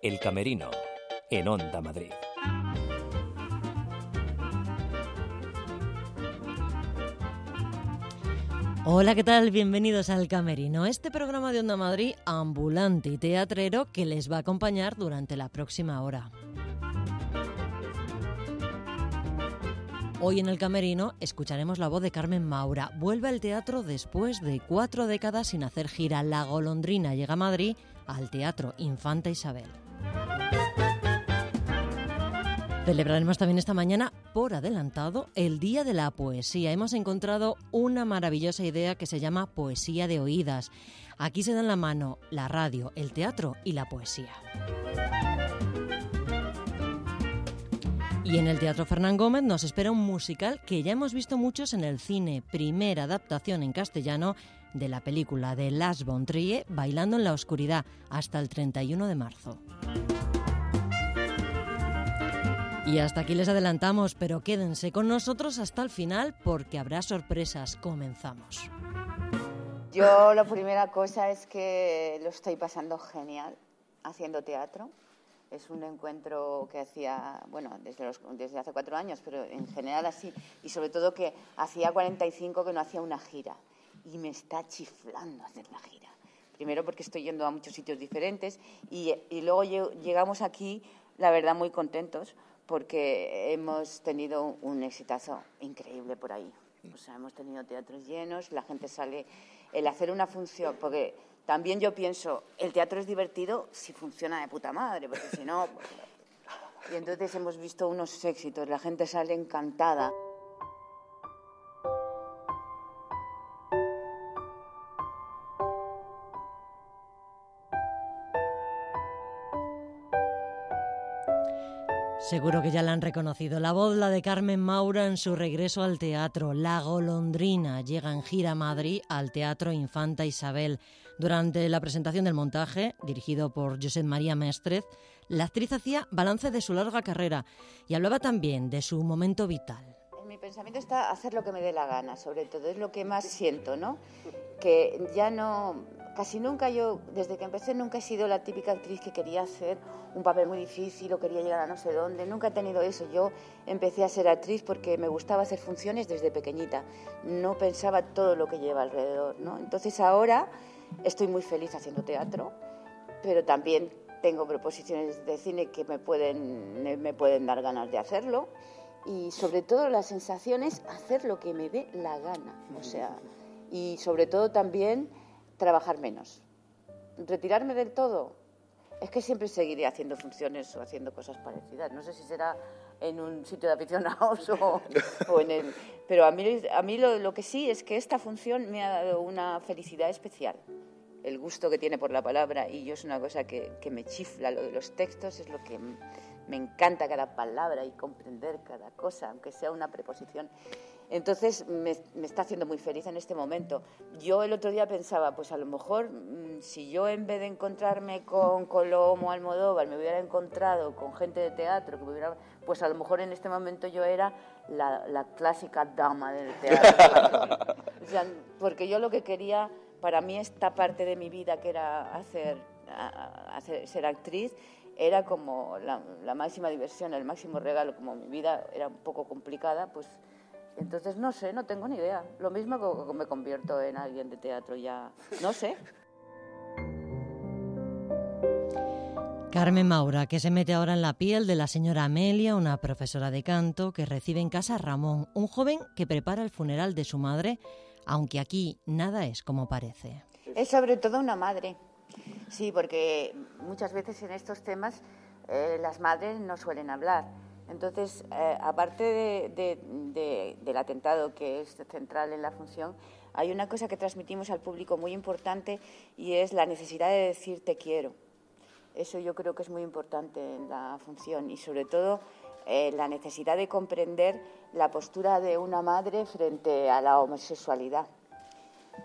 El Camerino, en Onda Madrid. Hola, ¿qué tal? Bienvenidos al Camerino, este programa de Onda Madrid ambulante y teatrero que les va a acompañar durante la próxima hora. Hoy en el Camerino escucharemos la voz de Carmen Maura. Vuelve al teatro después de cuatro décadas sin hacer gira. La golondrina llega a Madrid al Teatro Infanta Isabel. Celebraremos también esta mañana, por adelantado, el Día de la Poesía. Hemos encontrado una maravillosa idea que se llama Poesía de Oídas. Aquí se dan la mano la radio, el teatro y la poesía. Y en el Teatro Fernán Gómez nos espera un musical que ya hemos visto muchos en el cine, primera adaptación en castellano de la película de Las von Bailando en la Oscuridad, hasta el 31 de marzo. Y hasta aquí les adelantamos, pero quédense con nosotros hasta el final porque habrá sorpresas. Comenzamos. Yo la primera cosa es que lo estoy pasando genial haciendo teatro es un encuentro que hacía, bueno, desde, los, desde hace cuatro años, pero en general así, y sobre todo que hacía 45 que no hacía una gira, y me está chiflando hacer la gira. Primero porque estoy yendo a muchos sitios diferentes, y, y luego llegamos aquí, la verdad, muy contentos, porque hemos tenido un exitazo increíble por ahí. O sea, hemos tenido teatros llenos, la gente sale, el hacer una función, porque también yo pienso, el teatro es divertido si funciona de puta madre, porque si no... Y entonces hemos visto unos éxitos, la gente sale encantada. Seguro que ya la han reconocido. La voz, la de Carmen Maura en su regreso al teatro. La golondrina llega en gira a Madrid al Teatro Infanta Isabel. Durante la presentación del montaje, dirigido por José María Méstrez, la actriz hacía balance de su larga carrera y hablaba también de su momento vital. Mi pensamiento está hacer lo que me dé la gana, sobre todo, es lo que más siento, ¿no? Que ya no Casi nunca yo, desde que empecé, nunca he sido la típica actriz que quería hacer un papel muy difícil o quería llegar a no sé dónde. Nunca he tenido eso. Yo empecé a ser actriz porque me gustaba hacer funciones desde pequeñita. No pensaba todo lo que lleva alrededor, ¿no? Entonces ahora estoy muy feliz haciendo teatro, pero también tengo proposiciones de cine que me pueden, me pueden dar ganas de hacerlo. Y sobre todo la sensación es hacer lo que me dé la gana. O sea, y sobre todo también trabajar menos. Retirarme del todo, es que siempre seguiré haciendo funciones o haciendo cosas parecidas. No sé si será en un sitio de aficionados o, o en el... Pero a mí, a mí lo, que sí es que esta función me ha dado una felicidad especial. El gusto que tiene por la palabra y yo es una cosa que, que me chifla, lo de los textos es lo que me encanta cada palabra y comprender cada cosa, aunque sea una preposición. Entonces me, está haciendo muy feliz en este momento. Yo el otro día pensaba, pues a lo mejor mm, si yo en vez de encontrarme con Colomo Almodóvar me hubiera encontrado con gente de teatro, que hubiera, pues a lo mejor en este momento yo era la, clásica dama del teatro. porque yo lo que quería, para mí esta parte de mi vida que era hacer, hacer ser actriz, era como la, la máxima diversión, el máximo regalo, como mi vida era un poco complicada, pues entonces, no sé, no tengo ni idea. Lo mismo que me convierto en alguien de teatro ya, no sé. Carmen Maura, que se mete ahora en la piel de la señora Amelia, una profesora de canto que recibe en casa a Ramón, un joven que prepara el funeral de su madre, aunque aquí nada es como parece. Es sobre todo una madre, sí, porque muchas veces en estos temas eh, las madres no suelen hablar entonces, eh, aparte del atentado que es central en la función, hay una cosa que transmitimos al público muy importante y es la necesidad de decir te quiero. Eso yo creo que es muy importante en la función y sobre todo eh, la necesidad de comprender la postura de una madre frente a la homosexualidad,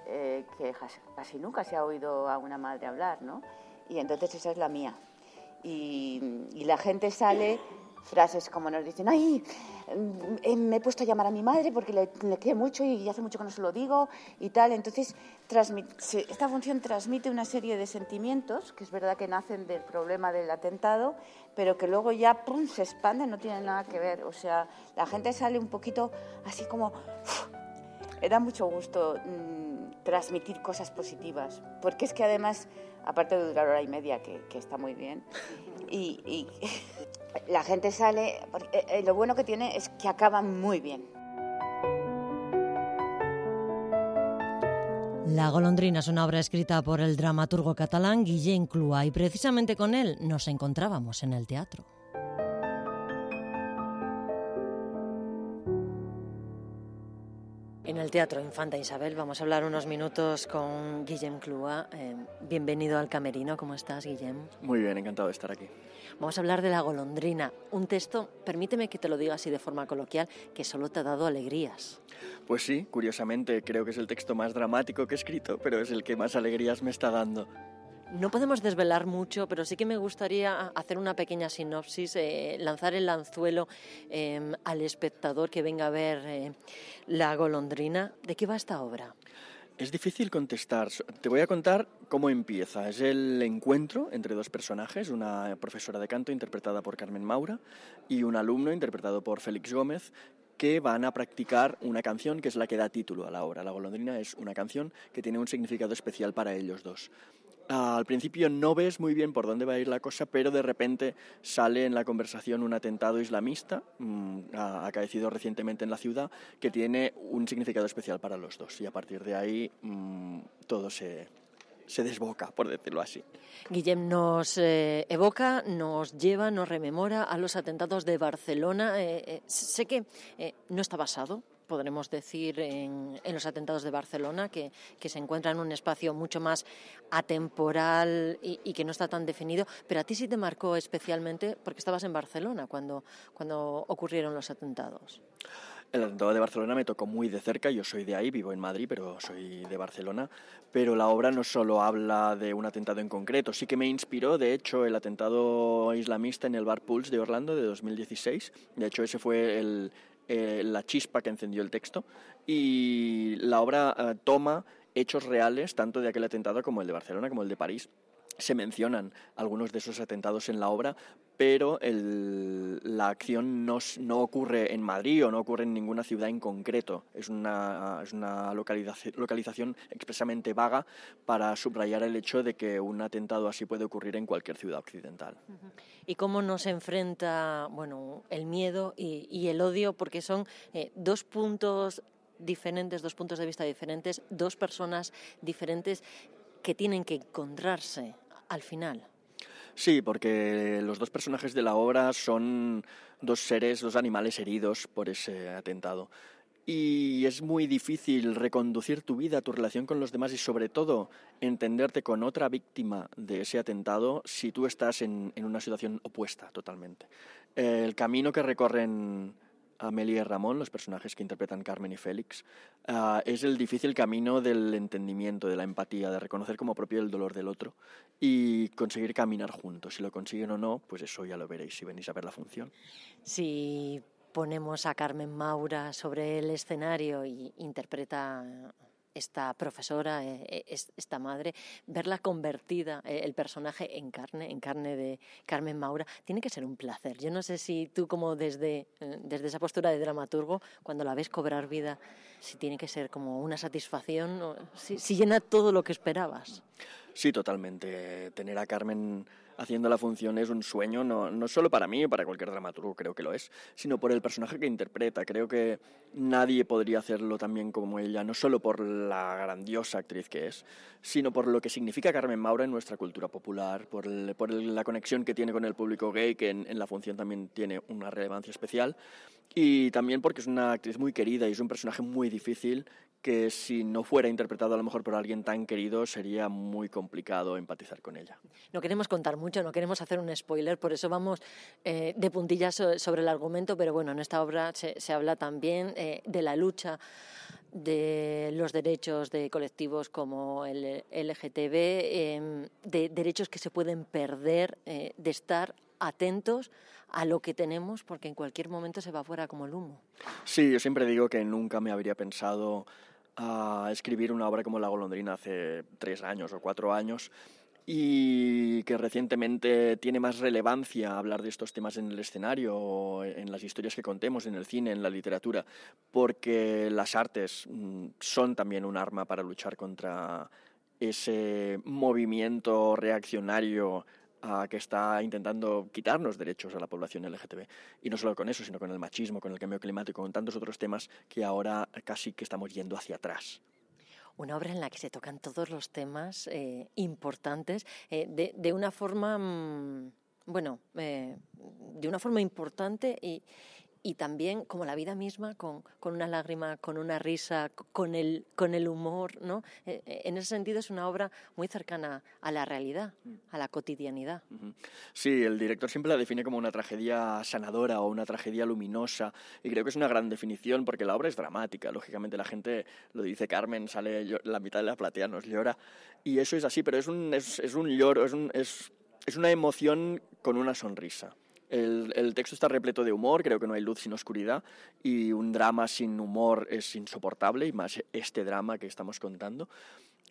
eh, que casi nunca se ha oído a una madre hablar, ¿no? Y entonces esa es la mía. y la gente sale frases como nos dicen, ay, mm, eh, me he puesto a llamar a mi madre porque le, le quiero mucho y hace mucho que no se lo digo y tal. Entonces, esta función transmite una serie de sentimientos, que es verdad que nacen del problema del atentado, pero que luego ya ¡pum! se expanden, no tienen nada que ver. O sea, la gente sale un poquito así como... da mucho gusto mm, transmitir cosas positivas, porque es que además, aparte de durar hora y media, que, está muy bien, y, la gente sale, eh, eh, lo bueno que tiene es que acaban muy bien. La golondrina es una obra escrita por el dramaturgo catalán Guillén Clua y precisamente con él nos encontrábamos en el teatro. Teatro Infanta Isabel vamos a hablar unos minutos con Guillem Clua. Eh, bienvenido al Camerino, ¿cómo estás, Guillem? Muy bien, encantado de estar aquí. Vamos a hablar de La golondrina, un texto, permíteme que te lo diga así de forma coloquial, que solo te ha dado alegrías. Pues sí, curiosamente creo que es el texto más dramático que he escrito, pero es el que más alegrías me está dando. No podemos desvelar mucho, pero sí que me gustaría hacer una pequeña sinopsis, eh, lanzar el anzuelo em, al espectador que venga a ver eh, la golondrina. ¿De qué va esta obra? Es difícil contestar. Te voy a contar cómo empieza. Es el encuentro entre dos personajes, una profesora de canto interpretada por Carmen Maura y un alumno interpretado por Félix Gómez, que van a practicar una canción que es la que da título a la obra. La golondrina es una canción que tiene un significado especial para ellos dos. Al principio no ves muy bien por dónde va a ir la cosa, pero de repente sale en la conversación un atentado islamista mm, acaecido recientemente en la ciudad que tiene un significado especial para los dos y a partir de ahí mm, todo se, se desboca, por decirlo así. Guillem nos eh, evoca, nos lleva, nos rememora a los atentados de Barcelona. Eh, eh, sé que no está basado podremos decir, en, los atentados de Barcelona, que, se encuentra en un espacio mucho más atemporal y, que no está tan definido, pero a ti sí te marcó especialmente porque estabas en Barcelona cuando, cuando ocurrieron los atentados. El atentado de Barcelona me tocó muy de cerca, yo soy de ahí, vivo en Madrid, pero soy de Barcelona, pero la obra no solo habla de un atentado en concreto, sí que me inspiró, de hecho, el atentado islamista en el Bar Pulse de Orlando de 2016, de hecho ese fue el, eh, la chispa que encendió el texto y la obra eh, toma hechos reales tanto de aquel atentado como el de Barcelona como el de París se mencionan algunos de esos atentados en la obra, pero la acción no, ocurre en Madrid o no ocurre en ninguna ciudad en concreto. Es una, es una localización, expresamente vaga para subrayar el hecho de que un atentado así puede ocurrir en cualquier ciudad occidental. ¿Y cómo nos enfrenta bueno, el miedo y, el odio? Porque son eh, dos puntos diferentes, dos puntos de vista diferentes, dos personas diferentes que tienen que encontrarse al final. Sí, porque los dos personajes de la obra son dos seres, dos animales heridos por ese atentado. Y es muy difícil reconducir tu vida, tu relación con los demás y sobre todo entenderte con otra víctima de ese atentado si tú estás en, en una situación opuesta totalmente. El camino que recorren Amelia y Ramón, los personajes que interpretan Carmen y Félix, ah, es el difícil camino del entendimiento, de la empatía, de reconocer como propio el dolor del otro y conseguir caminar juntos. Si lo consiguen o no, pues eso ya lo veréis si venís a ver la función. Si ponemos a Carmen Maura sobre el escenario y interpreta esta profesora, eh, eh, esta madre, verla convertida, eh, el personaje en carne, en carne de Carmen Maura, tiene que ser un placer. Yo no sé si tú como desde, desde esa postura de dramaturgo, cuando la ves cobrar vida, si tiene que ser como una satisfacción, si, si llena todo lo que esperabas. Sí, totalmente. Tener a Carmen haciendo la función es un sueño, no, no solo para mí, para cualquier dramaturgo creo que lo es, sino por el personaje que interpreta. Creo que nadie podría hacerlo tan bien como ella, no solo por la grandiosa actriz que es, sino por lo que significa Carmen Maura en nuestra cultura popular, por, la conexión que tiene con el público gay, que en la función también tiene una relevancia especial, y también porque es una actriz muy querida y es un personaje muy difícil que si no fuera interpretado a lo mejor por alguien tan querido sería muy complicado empatizar con ella. No queremos contar mucho, no queremos hacer un spoiler, por eso vamos eh, de puntillas sobre el argumento, pero bueno, en esta obra se, habla también eh, de la lucha de los derechos de colectivos como el LGTB, em, de derechos que se pueden perder, eh, de estar atentos a lo que tenemos porque en cualquier momento se va fuera como el humo. Sí, yo siempre digo que nunca me habría pensado a escribir una obra como La golondrina hace tres años o cuatro años y que recientemente tiene más relevancia hablar de estos temas en el escenario, en las historias que contemos, en el cine, en la literatura, porque las artes mm, son también un arma para luchar contra ese movimiento reaccionario que está intentando quitarnos derechos a la población LGTB. Y no solo con eso, sino con el machismo, con el cambio climático, con tantos otros temas que ahora casi que estamos yendo hacia atrás una obra en la que se tocan todos los temas eh, importantes eh, de, de, una forma, mm, bueno, eh, de una forma importante y, y también como la vida misma, con, con, una lágrima, con una risa, con el, con el humor, ¿no? Eh, eh, en ese sentido es una obra muy cercana a la realidad, a la cotidianidad. Sí, el director siempre la define como una tragedia sanadora o una tragedia luminosa y creo que es una gran definición porque la obra es dramática, lógicamente la gente, lo dice Carmen, sale la mitad de la platea nos llora y eso es así, pero es un, es, es un lloro, es, un, es, es una emoción con una sonrisa. El, texto está repleto de humor, creo que no hay luz sin oscuridad, y un drama sin humor es insoportable, y más este drama que estamos contando.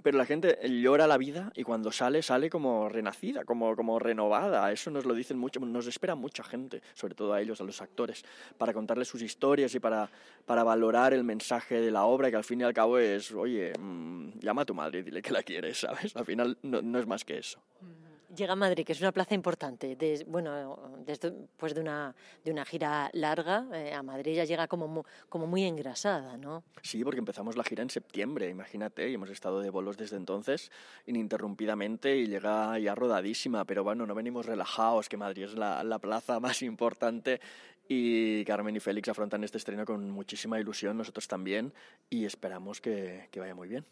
Pero la gente llora la vida y cuando sale, sale como renacida, como, como renovada. Eso nos lo dicen mucho, nos espera mucha gente, sobre todo a ellos, a los actores, para contarles sus historias y para, para valorar el mensaje de la obra, que al fin y al cabo es, oye, mm, llama a tu madre y dile que la quieres, ¿sabes? Al final no, no es más que eso. Mm llega a Madrid, que es una plaza importante, bueno, después de una, de una gira larga, eh, a Madrid ya llega como, como muy engrasada, ¿no? Sí, porque empezamos la gira en septiembre, imagínate, y hemos estado de bolos desde entonces ininterrumpidamente y llega ya rodadísima, pero bueno, no venimos relajados, que Madrid es la, la plaza más importante y Carmen y Félix afrontan este estreno con muchísima ilusión, nosotros también, y esperamos que, que vaya muy bien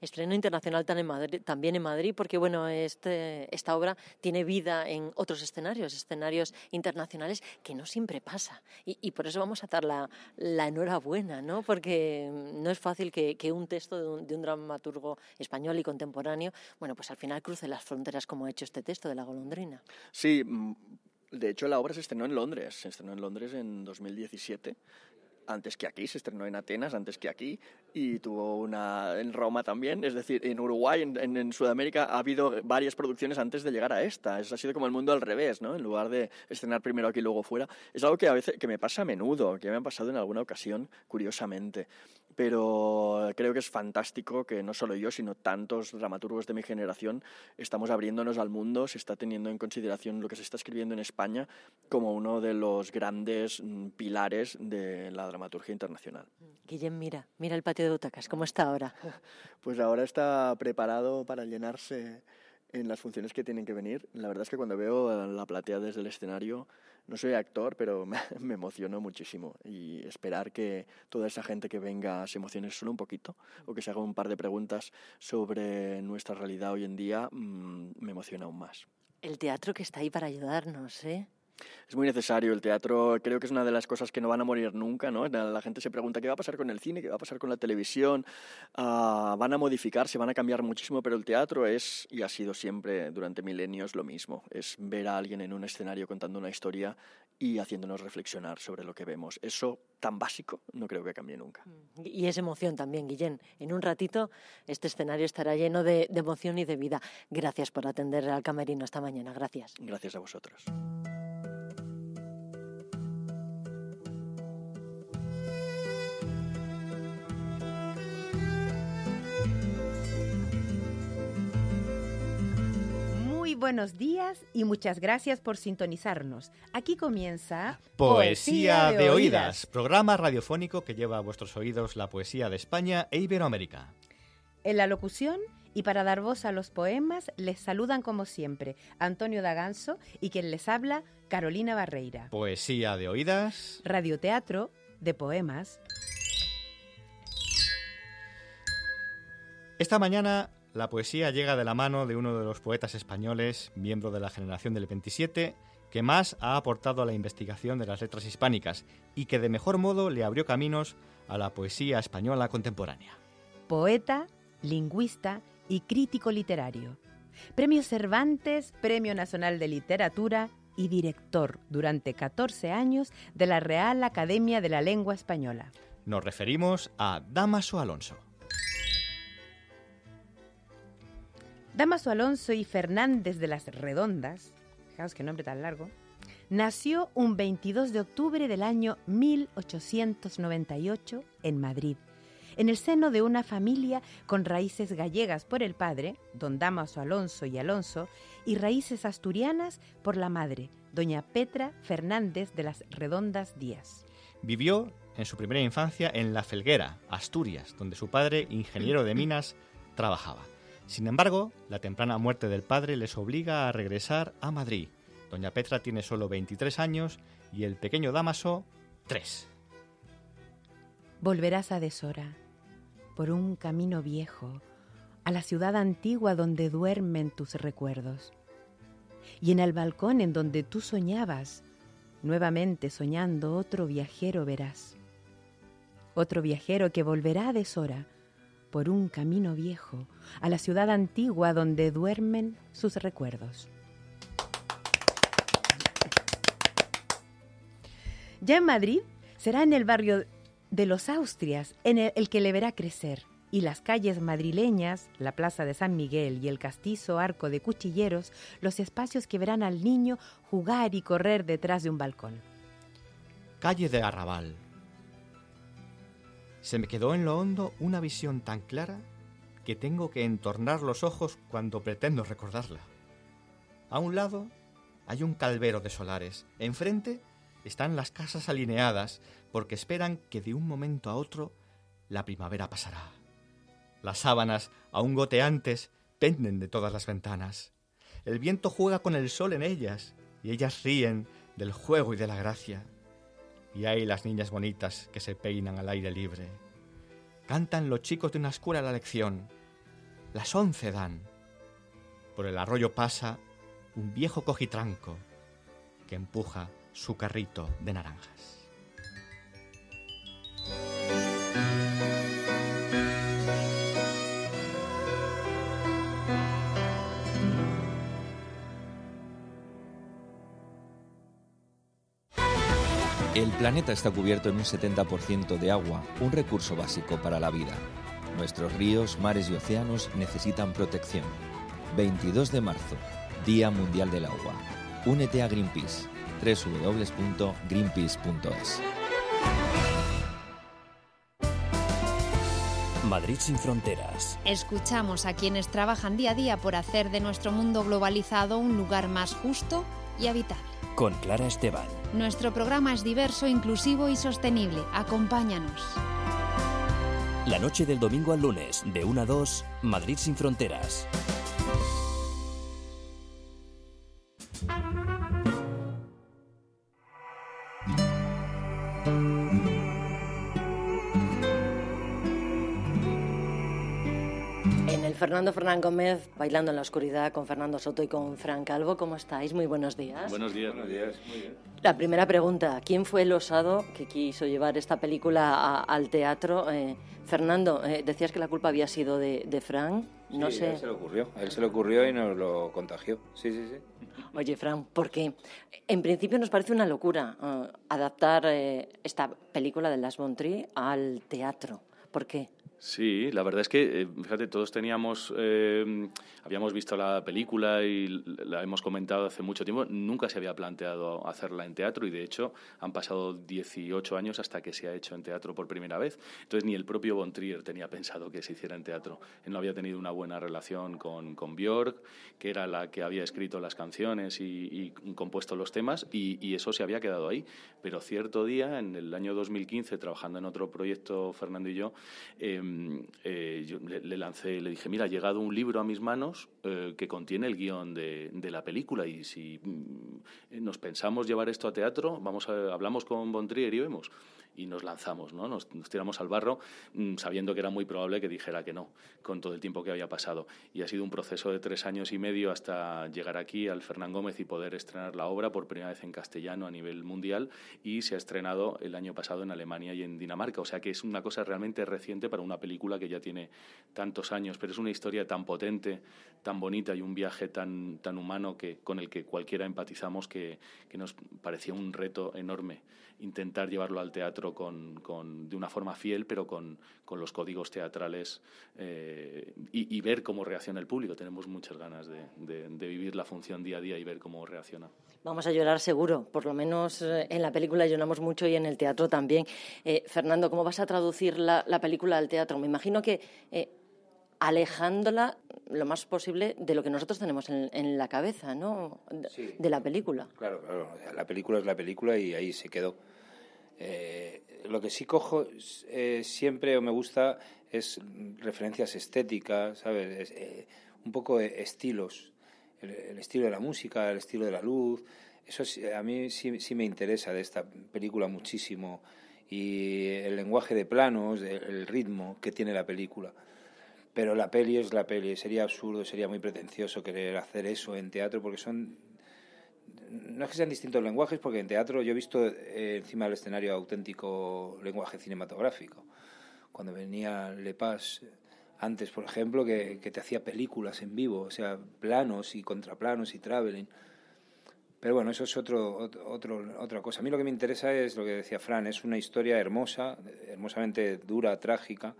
estreno internacional también en Madrid, porque bueno, este, esta obra tiene vida en otros escenarios, escenarios internacionales, que no siempre pasa. Y, por eso vamos a dar la, enhorabuena, ¿no? porque no es fácil que, un texto de un, de un, dramaturgo español y contemporáneo, bueno, pues al final cruce las fronteras como ha hecho este texto de La golondrina. Sí, de hecho, la obra se estrenó en Londres, se estrenó en Londres en 2017 antes que aquí, se estrenó en Atenas antes que aquí y tuvo una en Roma también, es decir, en Uruguay, en, Sudamérica ha habido varias producciones antes de llegar a esta, es, ha sido como el mundo al revés, ¿no? En lugar de estrenar primero aquí y luego fuera, es algo que a veces que me pasa a menudo, que me ha pasado en alguna ocasión, curiosamente pero creo que es fantástico que no solo yo, sino tantos dramaturgos de mi generación estamos abriéndonos al mundo, se está teniendo en consideración lo que se está escribiendo en España como uno de los grandes mm, pilares de la dramaturgia internacional. Guillem, mira, mira el patio de butacas, ¿cómo está ahora? Pues ahora está preparado para llenarse en las funciones que tienen que venir. La verdad es que cuando veo la platea desde el escenario no soy actor, pero me, me, emociono muchísimo y esperar que toda esa gente que venga se emocione solo un poquito o que se haga un par de preguntas sobre nuestra realidad hoy en día mm, me emociona aún más. El teatro que está ahí para ayudarnos, ¿eh? Es muy necesario el teatro, creo que es una de las cosas que no van a morir nunca, ¿no? La gente se pregunta qué va a pasar con el cine, qué va a pasar con la televisión, uh, van a modificarse, van a cambiar muchísimo, pero el teatro es y ha sido siempre durante milenios lo mismo, es ver a alguien en un escenario contando una historia y haciéndonos reflexionar sobre lo que vemos. Eso tan básico no creo que cambie nunca. Y es emoción también, Guillén. En un ratito este escenario estará lleno de, de emoción y de vida. Gracias por atender al camerino esta mañana. Gracias. Gracias a vosotros. Buenos días y muchas gracias por sintonizarnos. Aquí comienza Poesía, de, oídas, programa radiofónico que lleva a vuestros oídos la poesía de España e Iberoamérica. En la locución y para dar voz a los poemas les saludan como siempre Antonio Daganzo y quien les habla Carolina Barreira. Poesía de oídas. Radioteatro de poemas. Esta mañana la poesía llega de la mano de uno de los poetas españoles, miembro de la generación del 27, que más ha aportado a la investigación de las letras hispánicas y que de mejor modo le abrió caminos a la poesía española contemporánea. Poeta, lingüista y crítico literario. Premio Cervantes, Premio Nacional de Literatura y director durante 14 años de la Real Academia de la Lengua Española. Nos referimos a Damaso Alonso. Damaso Alonso y Fernández de las Redondas, fijaos qué nombre tan largo, nació un 22 de octubre del año 1898 en Madrid, en el seno de una familia con raíces gallegas por el padre, don Damaso Alonso y Alonso, y raíces asturianas por la madre, doña Petra Fernández de las Redondas Díaz. Vivió en su primera infancia en La Felguera, Asturias, donde su padre, ingeniero de minas, trabajaba. Sin embargo, la temprana muerte del padre les obliga a regresar a Madrid. Doña Petra tiene solo 23 años y el pequeño Damaso, 3. Volverás a deshora, por un camino viejo, a la ciudad antigua donde duermen tus recuerdos. Y en el balcón en donde tú soñabas, nuevamente soñando otro viajero verás. Otro viajero que volverá a deshora, por un camino viejo a la ciudad antigua donde duermen sus recuerdos. Ya en Madrid será en el barrio de los Austrias en el, que le verá crecer y las calles madrileñas, la Plaza de San Miguel y el castizo Arco de Cuchilleros, los espacios que verán al niño jugar y correr detrás de un balcón. Calle de Arrabal, se me quedó en lo hondo una visión tan clara que tengo que entornar los ojos cuando pretendo recordarla. A un lado hay un calvero de solares. Enfrente están las casas alineadas porque esperan que de un momento a otro la primavera pasará. Las sábanas, aún goteantes, penden de todas las ventanas. El viento juega con el sol en ellas y ellas ríen del juego y de la gracia. Y hay las niñas bonitas que se peinan al aire libre. Cantan los chicos de una escuela la lección. Las once dan. Por el arroyo pasa un viejo cojitranco que empuja su carrito de naranjas. El planeta está cubierto en un 70% de agua, un recurso básico para la vida. Nuestros ríos, mares y océanos necesitan protección. 22 de marzo, Día Mundial del Agua. Únete a Greenpeace. www.greenpeace.es. Madrid sin fronteras. Escuchamos a quienes trabajan día a día por hacer de nuestro mundo globalizado un lugar más justo y habitable. Con Clara Esteban. Nuestro programa es diverso, inclusivo y sostenible. Acompáñanos. La noche del domingo al lunes, de 1 a 2, Madrid sin fronteras. Fernando Fernán Gómez, bailando en la oscuridad con Fernando Soto y con Fran Calvo, ¿cómo estáis? Muy buenos días. Buenos días, buenos días. Muy bien. La primera pregunta, ¿quién fue el osado que quiso llevar esta película a- al teatro? Eh, Fernando, eh, decías que la culpa había sido de, de Fran. No Sí, sé. A él se le ocurrió, a él se le ocurrió y nos lo contagió. Sí, sí, sí. Oye, Fran, porque en principio nos parece una locura eh, adaptar eh, esta película de Las Montry al teatro. ¿Por qué? Sí, la verdad es que, eh, fíjate, todos teníamos, eh, habíamos visto la película y la hemos comentado hace mucho tiempo, nunca se había planteado hacerla en teatro y de hecho han pasado 18 años hasta que se ha hecho en teatro por primera vez. Entonces ni el propio Von Trier tenía pensado que se hiciera en teatro. Él no había tenido una buena relación con, con Björk, que era la que había escrito las canciones y, y compuesto los temas y, y eso se había quedado ahí. Pero cierto día, en el año 2015, trabajando en otro proyecto, Fernando y yo, eh, eh, yo le, lancé, le dije, mira, ha llegado un libro a mis manos eh, que contiene el guion de, de la película y si mm, nos pensamos llevar esto a teatro, vamos a, hablamos con Von Trier y vemos. Y nos lanzamos, ¿no? Nos, nos tiramos al barro mm, sabiendo que era muy probable que dijera que no, con todo el tiempo que había pasado. Y ha sido un proceso de tres años y medio hasta llegar aquí al Fernán Gómez y poder estrenar la obra por primera vez en castellano a nivel mundial y se ha estrenado el año pasado en Alemania y en Dinamarca. O sea que es una cosa realmente reciente para una película que ya tiene tantos años, pero es una historia tan potente, tan bonita y un viaje tan, tan humano que, con el que cualquiera empatizamos que, que nos parecía un reto enorme intentar llevarlo al teatro con, con, de una forma fiel, pero con, con los códigos teatrales eh, y, y, ver cómo reacciona el público. Tenemos muchas ganas de, de, de, vivir la función día a día y ver cómo reacciona. Vamos a llorar seguro, por lo menos eh, en la película lloramos mucho y en el teatro también. Eh, Fernando, ¿cómo vas a traducir la, la, película al teatro? Me imagino que eh, alejándola lo más posible de lo que nosotros tenemos en, en la cabeza, ¿no? Sí. De la película. Claro, claro. La película es la película y ahí se quedó. Eh, lo que sí cojo eh, siempre o me gusta es referencias estéticas, ¿sabes? Es, eh, un poco estilos. El, el, estilo de la música, el estilo de la luz. Eso a mí sí, sí me interesa de esta película muchísimo. Y el lenguaje de planos, el ritmo que tiene la película pero la peli es la peli. Sería absurdo, sería muy pretencioso querer hacer eso en teatro porque son. No es que sean distintos lenguajes, porque en teatro yo he visto eh, encima del escenario auténtico lenguaje cinematográfico. Cuando venía Le Paz antes, por ejemplo, que, que te hacía películas en vivo, o sea, planos y contraplanos y traveling. Pero bueno, eso es otro, otro, otra cosa. A mí lo que me interesa es lo que decía Fran, es una historia hermosa, hermosamente dura, trágica.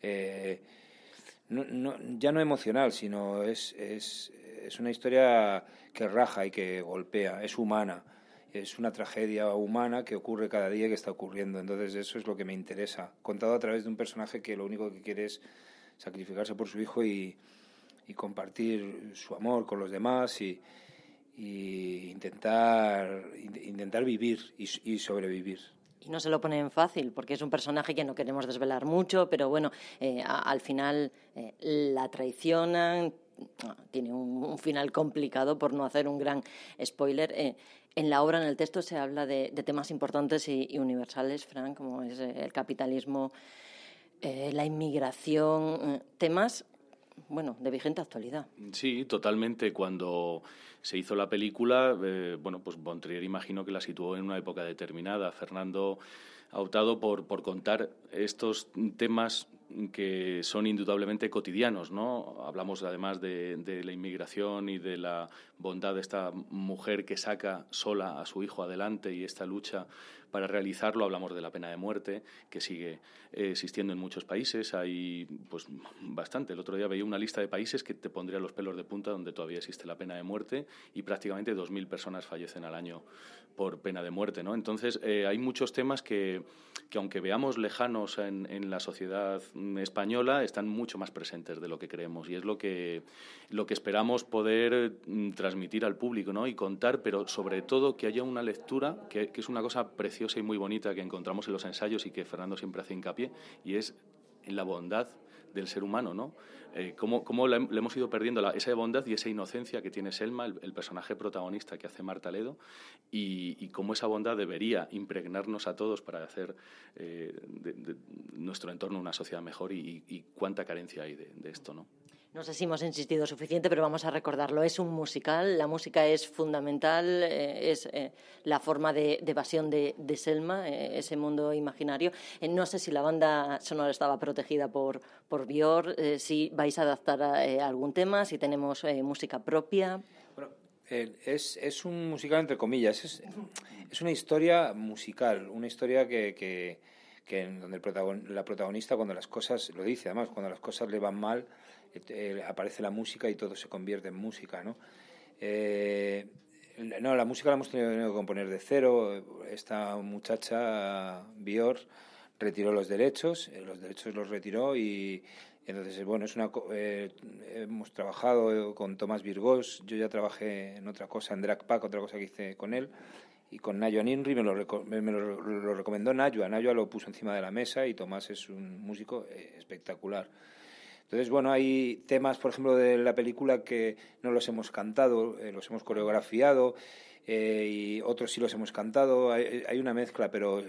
Eh, no, no, ya no emocional, sino es, es, es una historia que raja y que golpea, es humana, es una tragedia humana que ocurre cada día que está ocurriendo. Entonces eso es lo que me interesa, contado a través de un personaje que lo único que quiere es sacrificarse por su hijo y, y compartir su amor con los demás y, y intentar, intentar vivir y, y sobrevivir y no se lo ponen fácil porque es un personaje que no queremos desvelar mucho, pero bueno, eh, al final eh, la traicionan, tiene un, final complicado por no hacer un gran spoiler. Eh, en la obra, en el texto, se habla de, temas importantes y, y, universales, Frank, como es el capitalismo, la inmigración, temas bueno, de vigente actualidad. Sí, totalmente. Cuando se hizo la película, eh, bueno, pues Bontrier imagino que la situó en una época determinada. Fernando ha optado por, por contar estos temas que son indudablemente cotidianos, ¿no? Hablamos además de, de, la inmigración y de la bondad de esta mujer que saca sola a su hijo adelante y esta lucha para realizarlo. Hablamos de la pena de muerte, que sigue eh, existiendo en muchos países. Hay pues bastante. El otro día veía una lista de países que te pondría los pelos de punta donde todavía existe la pena de muerte y prácticamente 2.000 personas fallecen al año por pena de muerte. ¿no? Entonces, eh, hay muchos temas que, que aunque veamos lejanos en, en, la sociedad española, están mucho más presentes de lo que creemos. Y es lo que, lo que esperamos poder mm, transmitir al público ¿no? y contar, pero sobre todo que haya una lectura, que, que es una cosa preciosa y muy bonita que encontramos en los ensayos y que Fernando siempre hace hincapié, y es en la bondad del ser humano, ¿no? Eh, cómo, le, hemos ido perdiendo esa bondad y esa inocencia que tiene Selma, el, personaje protagonista que hace Marta Ledo, y, y, cómo esa bondad debería impregnarnos a todos para hacer eh, de, nuestro entorno una sociedad mejor y, cuánta carencia hay de esto, ¿no? No sé si hemos insistido suficiente, pero vamos a recordarlo. Es un musical, la música es fundamental, eh, es eh, la forma de, de evasión de, Selma, eh, ese mundo imaginario. No sé si la banda sonora estaba protegida por, por Bior, si vais a adaptar algún tema, si tenemos música propia. Es, es, un musical entre comillas, es, es, una historia musical, una historia que, que, donde la protagonista cuando las cosas, lo dice además, cuando las cosas le van mal, eh, aparece la música y todo se convierte en música, ¿no? Eh, no, la música la hemos tenido que componer de cero. Esta muchacha, Bior, retiró los derechos, eh, los derechos los retiró y entonces, bueno, es una, eh, hemos trabajado con Tomás Virgos, yo ya trabajé en otra cosa, en Drag Pack, otra cosa que hice con él, y con Nayo Ninri me lo, me lo, lo recomendó Nayo, Nayo lo puso encima de la mesa y Tomás es un músico eh, espectacular. Entonces, bueno, hay temas, por ejemplo, de la película que no los hemos cantado, eh, los hemos coreografiado eh, y otros sí los hemos cantado. Hay, hay, una mezcla, pero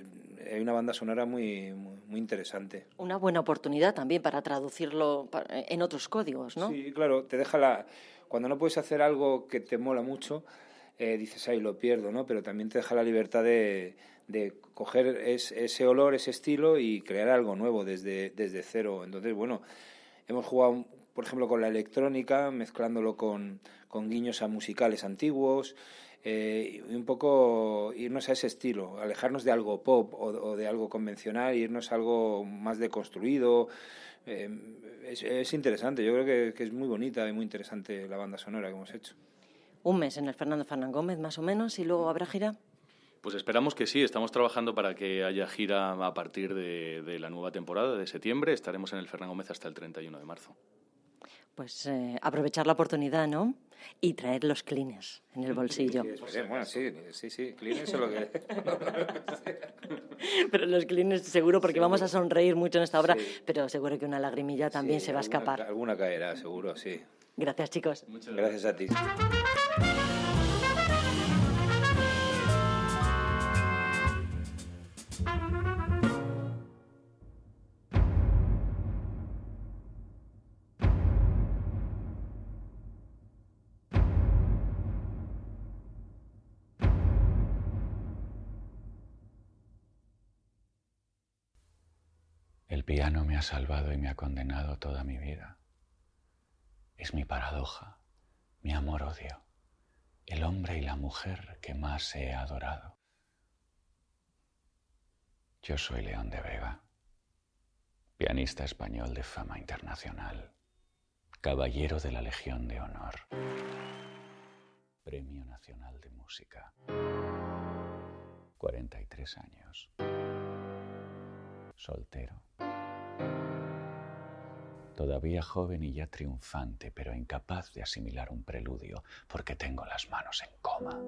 hay una banda sonora muy, muy, muy, interesante. Una buena oportunidad también para traducirlo en otros códigos, ¿no? Sí, claro, te deja la... Cuando no puedes hacer algo que te mola mucho, eh, dices, ay, lo pierdo, ¿no? Pero también te deja la libertad de, de coger es, ese olor, ese estilo y crear algo nuevo desde, desde cero. Entonces, bueno, hemos jugado por ejemplo, con la electrónica, mezclándolo con, con guiños a musicales antiguos. Eh, y un poco irnos a ese estilo, alejarnos de algo pop o, de algo convencional, irnos a algo más deconstruido. Eh, es, interesante, yo creo que, que, es muy bonita y muy interesante la banda sonora que hemos hecho. Un mes en el Fernando Fernán Gómez, más o menos, y luego habrá gira. Pues esperamos que sí, estamos trabajando para que haya gira a partir de, la nueva temporada de septiembre. Estaremos en el Fernán Gómez hasta el 31 de marzo. Pues eh, aprovechar la oportunidad, ¿no? Y traer los clines en el bolsillo. Sí, bueno, sí, sí, sí, clines es lo que... pero los clines seguro, porque vamos a sonreír mucho en esta obra, pero seguro que una lagrimilla también se va a escapar. Alguna caerá, seguro, sí. Gracias, chicos. Muchas gracias a ti. Piano me ha salvado y me ha condenado toda mi vida. Es mi paradoja, mi amor-odio, el hombre y la mujer que más he adorado. Yo soy León de Vega, pianista español de fama internacional, caballero de la Legión de Honor, Premio Nacional de Música, 43 años, soltero todavía joven y ya triunfante, pero incapaz de asimilar un preludio porque tengo las manos en coma.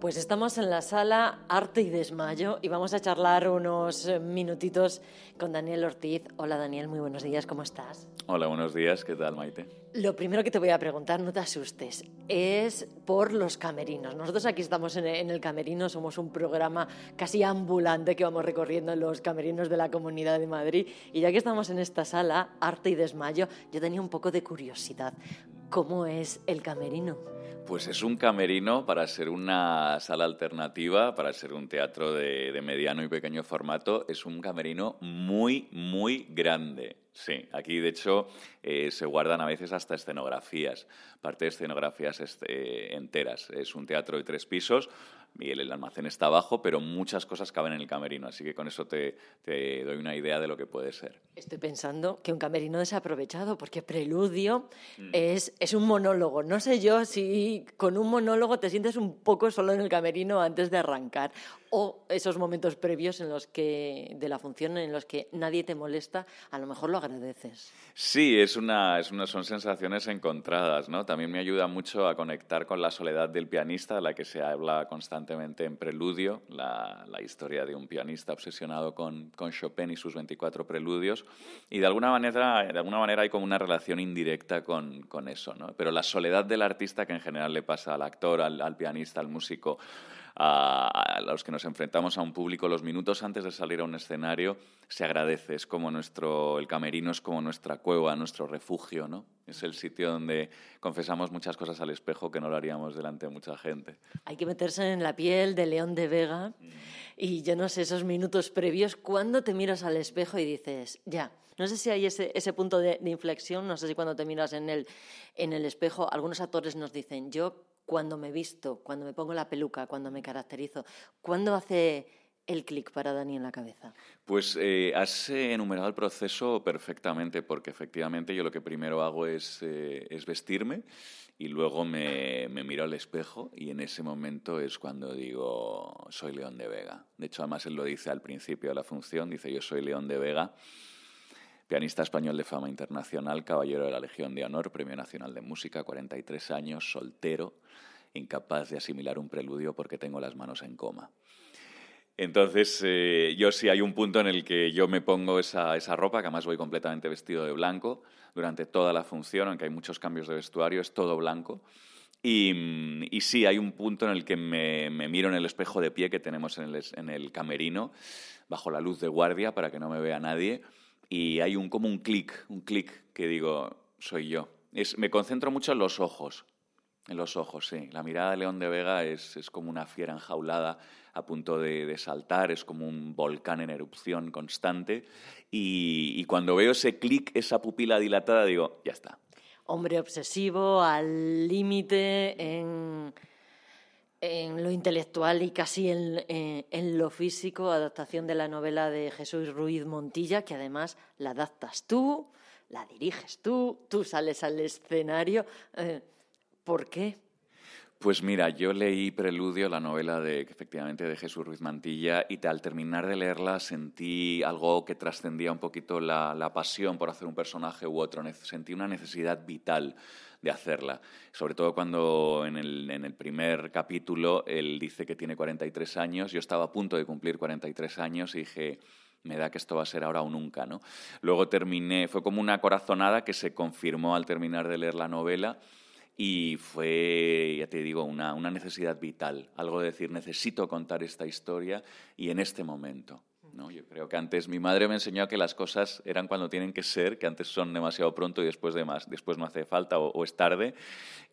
Pues estamos en la sala Arte y Desmayo y vamos a charlar unos eh, minutitos con Daniel Ortiz. Hola Daniel, muy buenos días, ¿cómo estás? Hola, buenos días, ¿qué tal Maite? Lo primero que te voy a preguntar, no te asustes, es por los camerinos. Nosotros aquí estamos en el camerino, somos un programa casi ambulante que vamos recorriendo los camerinos de la Comunidad de Madrid y ya que estamos en esta sala Arte y Desmayo, yo tenía un poco de curiosidad. ¿Cómo es el camerino? Pues es un camerino para ser una sala alternativa, para ser un teatro de, mediano y pequeño formato. Es un camerino muy, muy grande. Sí, aquí de hecho eh, se guardan a veces hasta escenografías, parte de escenografías este, enteras. Es un teatro de tres pisos, y el almacén está abajo, pero muchas cosas caben en el camerino, así que con eso te, doy una idea de lo que puede ser. Estoy pensando que un camerino desaprovechado, porque Preludio mm. es, es un monólogo. No sé yo si con un monólogo te sientes un poco solo en el camerino antes de arrancar, o esos momentos previos en los que de la función en los que nadie te molesta, a lo mejor lo agradeces. Sí, es una, es una, son sensaciones encontradas, ¿no? También me ayuda mucho a conectar con la soledad del pianista, de la que se habla en Preludio, la, historia de un pianista obsesionado con, Chopin y sus 24 preludios, y de alguna manera, de alguna manera hay como una relación indirecta con, eso, ¿no? Pero la soledad del artista que en general le pasa al actor, al pianista, al músico, a, los que nos enfrentamos a un público los minutos antes de salir a un escenario se agradece. Es como nuestro, el camerino es como nuestra cueva, nuestro refugio, ¿no? Es el sitio donde confesamos muchas cosas al espejo que no lo haríamos delante de mucha gente. Hay que meterse en la piel de León de Vega mm. y yo no sé, esos minutos previos, cuando te miras al espejo y dices, ya, no sé si hay ese, ese punto de, de, inflexión, no sé si cuando te miras en el, en el espejo, algunos actores nos dicen, yo cuando me visto, cuando me pongo la peluca, cuando me caracterizo? ¿Cuándo hace el clic para Dani en la cabeza? Pues eh, has enumerado el proceso perfectamente, porque efectivamente yo lo que primero hago es, eh, vestirme y luego me, miro al espejo y en ese momento es cuando digo, soy León de Vega. De hecho, además él lo dice al principio de la función, dice, yo soy León de Vega pianista español de fama internacional, caballero de la Legión de Honor, Premio Nacional de Música, 43 años, soltero, incapaz de asimilar un preludio porque tengo las manos en coma. Entonces, eh, yo sí hay un punto en el que yo me pongo esa, esa, ropa, que además voy completamente vestido de blanco durante toda la función, aunque hay muchos cambios de vestuario, es todo blanco. Y, y sí, hay un punto en el que me, me, miro en el espejo de pie que tenemos en el, en el camerino, bajo la luz de guardia, para que no me vea nadie y hay un como un clic, un clic que digo, soy yo, Es, me concentro mucho en los ojos. En los ojos, sí. La mirada de León de Vega es, es como una fiera enjaulada a punto de, de, saltar, es como un volcán en erupción constante. Y, y cuando veo ese clic, esa pupila dilatada, digo, ya está. Hombre obsesivo, al límite en en lo intelectual y casi en, en, en, lo físico, adaptación de la novela de Jesús Ruiz Montilla, que además la adaptas tú, la diriges tú, tú sales al escenario. Eh, ¿Por qué? Pues mira, yo leí Preludio, la novela de efectivamente de Jesús Ruiz Mantilla, y al terminar de leerla sentí algo que trascendía un poquito la, la pasión por hacer un personaje u otro. Sentí una necesidad vital de hacerla. Sobre todo cuando en el, en el, primer capítulo él dice que tiene 43 años, yo estaba a punto de cumplir 43 años y dije, me da que esto va a ser ahora o nunca, ¿no? Luego terminé, fue como una corazonada que se confirmó al terminar de leer la novela y fue, ya te digo, una, una necesidad vital, algo de decir, necesito contar esta historia y en este momento. ¿No? Yo creo que antes mi madre me enseñó que las cosas eran cuando tienen que ser, que antes son demasiado pronto y después, de más, después no hace falta o, o es tarde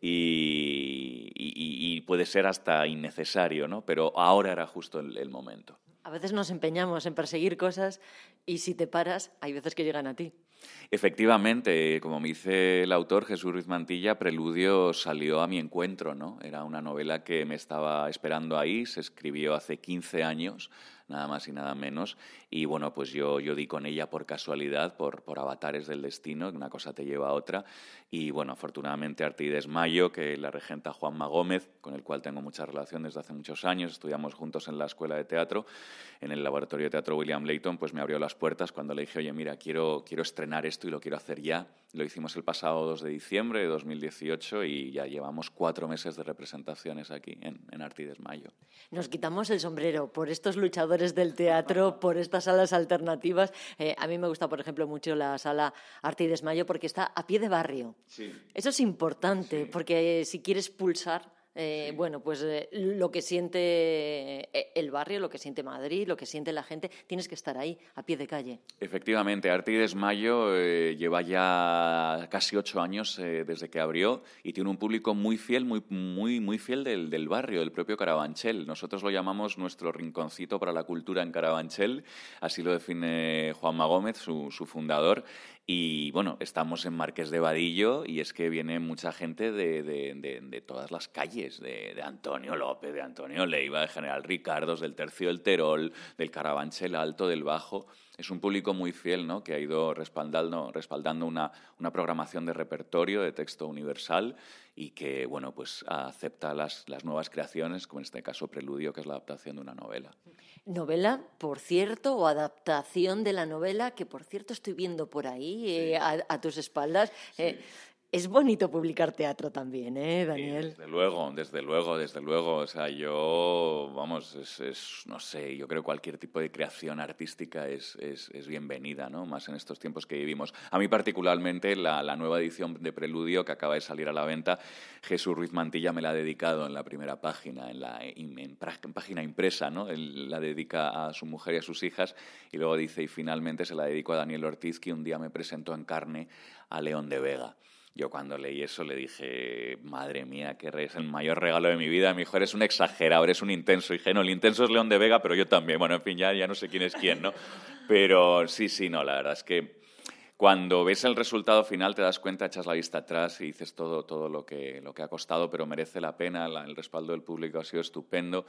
y, y, y, puede ser hasta innecesario, ¿no? pero ahora era justo el, el momento. A veces nos empeñamos en perseguir cosas y si te paras, hay veces que llegan a ti. Efectivamente, como me dice el autor Jesús Ruiz Mantilla, Preludio salió a mi encuentro, ¿no? Era una novela que me estaba esperando ahí, se escribió hace 15 años, nada más y nada menos. Y bueno, pues yo, yo di con ella por casualidad, por, por avatares del destino, una cosa te lleva a otra. Y bueno, afortunadamente Artides Mayo, que la regenta Juanma Gómez, con el cual tengo mucha relación desde hace muchos años, estudiamos juntos en la escuela de teatro, en el laboratorio de teatro William Layton, pues me abrió las puertas cuando le dije, oye, mira, quiero, quiero estrenar esto y lo quiero hacer ya. Lo hicimos el pasado 2 de diciembre de 2018 y ya llevamos cuatro meses de representaciones aquí en, en Artides Mayo. Nos quitamos el sombrero por estos luchadores del teatro, por estas salas alternativas. Eh, a mí me gusta, por ejemplo, mucho la sala Artides Mayo porque está a pie de barrio. Sí. Eso es importante Sí. porque si quieres pulsar eh, Sí. bueno, pues eh, lo que siente eh, el barrio, lo que siente Madrid, lo que siente la gente, tienes que estar ahí, a pie de calle. Efectivamente, Artides Mayo eh, lleva ya casi ocho años desde que abrió y tiene un público muy fiel, muy, muy, muy fiel del, del, barrio, del propio Carabanchel. Nosotros lo llamamos nuestro rinconcito para la cultura en Carabanchel, así lo define Juanma Gómez, su, su fundador. Y bueno, estamos en Marqués de Vadillo y es que viene mucha gente de, de, de, todas las calles, de, Antonio López, de Antonio Leiva, de General Ricardos, del Tercio del Terol, del Carabanchel Alto, del Bajo. Es un público muy fiel, ¿no? Que ha ido respaldando, respaldando una, una programación de repertorio, de texto universal y que, bueno, pues acepta las, las nuevas creaciones, como en este caso Preludio, que es la adaptación de una novela. Novela, por cierto, o adaptación de la novela, que por cierto estoy viendo por ahí, sí. eh, a, a, tus espaldas. Sí. Eh, es bonito publicar teatro también, ¿eh, Daniel? Sí, desde luego, desde luego, desde luego. O sea, yo, vamos, es, es no sé, yo creo que cualquier tipo de creación artística es, es, es, bienvenida, ¿no? Más en estos tiempos que vivimos. A mí particularmente la, la, nueva edición de Preludio que acaba de salir a la venta, Jesús Ruiz Mantilla me la ha dedicado en la primera página, en la en, en, en página impresa, ¿no? Él la dedica a su mujer y a sus hijas y luego dice, y finalmente se la dedico a Daniel Ortiz, que un día me presentó en carne a León de Vega. Yo cuando leí eso le dije, madre mía, que es el mayor regalo de mi vida. Mi hijo, eres un exagerado, eres un intenso. Y dije, no, el intenso es León de Vega, pero yo también. Bueno, en fin, ya, ya no sé quién es quién, ¿no? Pero sí, sí, no, la verdad es que cuando ves el resultado final te das cuenta, echas la vista atrás y dices todo, todo lo, que, lo que ha costado, pero merece la pena. El respaldo del público ha sido estupendo.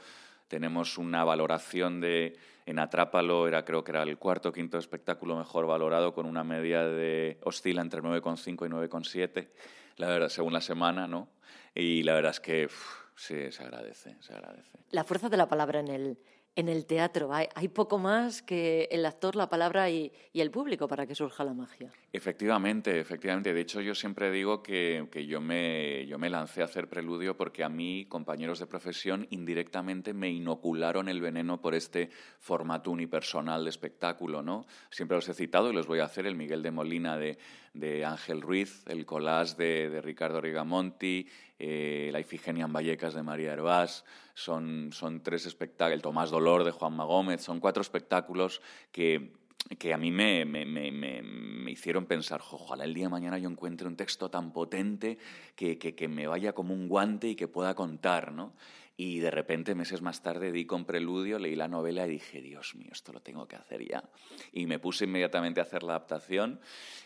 Tenemos una valoración de, en Atrápalo, era, creo que era el cuarto o quinto espectáculo mejor valorado, con una media de oscila entre 9,5 y 9,7, la verdad, según la semana, ¿no? Y la verdad es que sí, se agradece, se agradece. La fuerza de la palabra en el, en el teatro. Hay, hay, poco más que el actor, la palabra y, y, el público para que surja la magia. Efectivamente, efectivamente. De hecho, yo siempre digo que, que, yo, me, yo me lancé a hacer preludio porque a mí, compañeros de profesión, indirectamente me inocularon el veneno por este formato unipersonal de espectáculo, ¿no? Siempre los he citado y los voy a hacer. El Miguel de Molina de, de Ángel Ruiz, el Colás de, de Ricardo Rigamonti, eh, la Ifigenia en Vallecas de María Hervás, son, son tres espectáculos, el Tomás Dolor de Juanma Gómez, son cuatro espectáculos que que a mí me, me, me, me, hicieron pensar, ojalá el día de mañana yo encuentre un texto tan potente que, que, que me vaya como un guante y que pueda contar, ¿no? Y de repente, meses más tarde, di con Preludio, leí la novela y dije, Dios mío, esto lo tengo que hacer ya. Y me puse inmediatamente a hacer la adaptación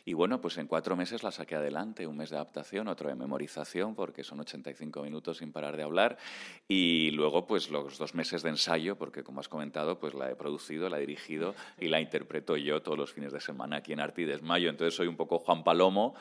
y bueno, pues en cuatro meses la saqué adelante, un mes de adaptación, otro de memorización, porque son 85 minutos sin parar de hablar, y luego pues los dos meses de ensayo, porque como has comentado, pues la he producido, la he dirigido y la interpreto yo todos los fines de semana aquí en Arte y Desmayo. Entonces soy un poco Juan Palomo,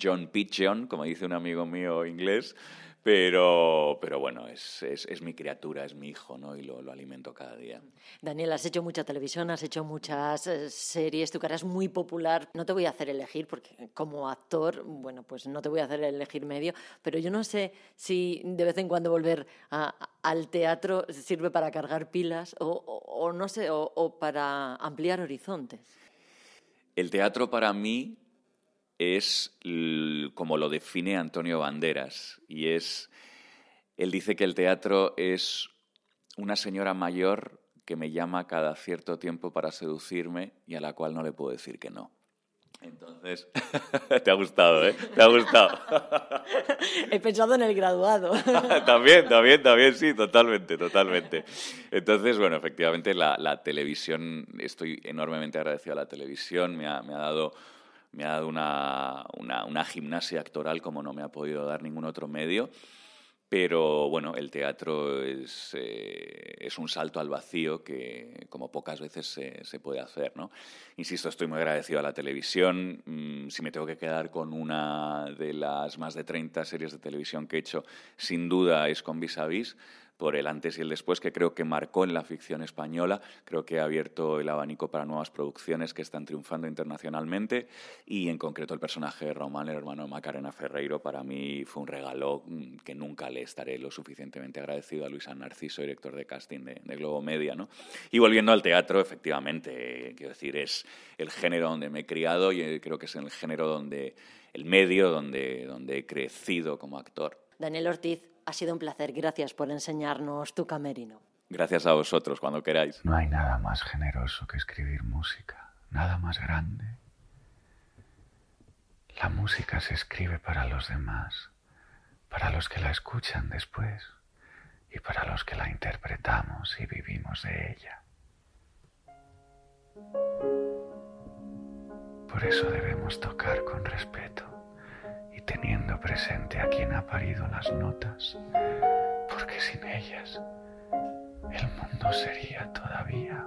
John Pigeon, como dice un amigo mío inglés, pero, pero bueno, es, es, mi criatura, es mi hijo, ¿no? Y lo, lo, alimento cada día. Daniel, has hecho mucha televisión, has hecho muchas eh, series, tu cara es muy popular. No te voy a hacer elegir, porque como actor, bueno, pues no te voy a hacer elegir medio, pero yo no sé si de vez en cuando volver al teatro sirve para cargar pilas o, o no sé, o, o para ampliar horizontes. El teatro para mí es como lo define Antonio Banderas, y es, él dice que el teatro es una señora mayor que me llama cada cierto tiempo para seducirme y a la cual no le puedo decir que no. Entonces, te ha gustado, ¿eh? Te ha gustado. He pensado en el graduado. también, también, también, sí, totalmente, totalmente. Entonces, bueno, efectivamente la, televisión, estoy enormemente agradecido a la televisión, me ha, me ha dado me ha dado una, una, gimnasia actoral como no me ha podido dar ningún otro medio. Pero bueno, el teatro es, eh, es, un salto al vacío que como pocas veces se, puede hacer. ¿no? Insisto, estoy muy agradecido a la televisión. Mm, si me tengo que quedar con una de las más de 30 series de televisión que he hecho, sin duda es con Vis a Vis por el antes y el después que creo que marcó en la ficción española, creo que ha abierto el abanico para nuevas producciones que están triunfando internacionalmente y en concreto el personaje de Román, el hermano de Macarena Ferreiro, para mí fue un regalo mm, que nunca le estaré lo suficientemente agradecido a Luis Narciso, director de casting de, Globo Media. ¿no? Y volviendo al teatro, efectivamente, quiero decir, es el género donde me he criado y creo que es el género donde, el medio donde, donde he crecido como actor. Daniel Ortiz, ha sido un placer. Gracias por enseñarnos tu camerino. Gracias a vosotros, cuando queráis. No hay nada más generoso que escribir música, nada más grande. La música se escribe para los demás, para los que la escuchan después y para los que la interpretamos y vivimos de ella. Por eso debemos tocar con respeto teniendo presente a quien ha parido las notas, porque sin ellas el mundo sería todavía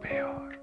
peor.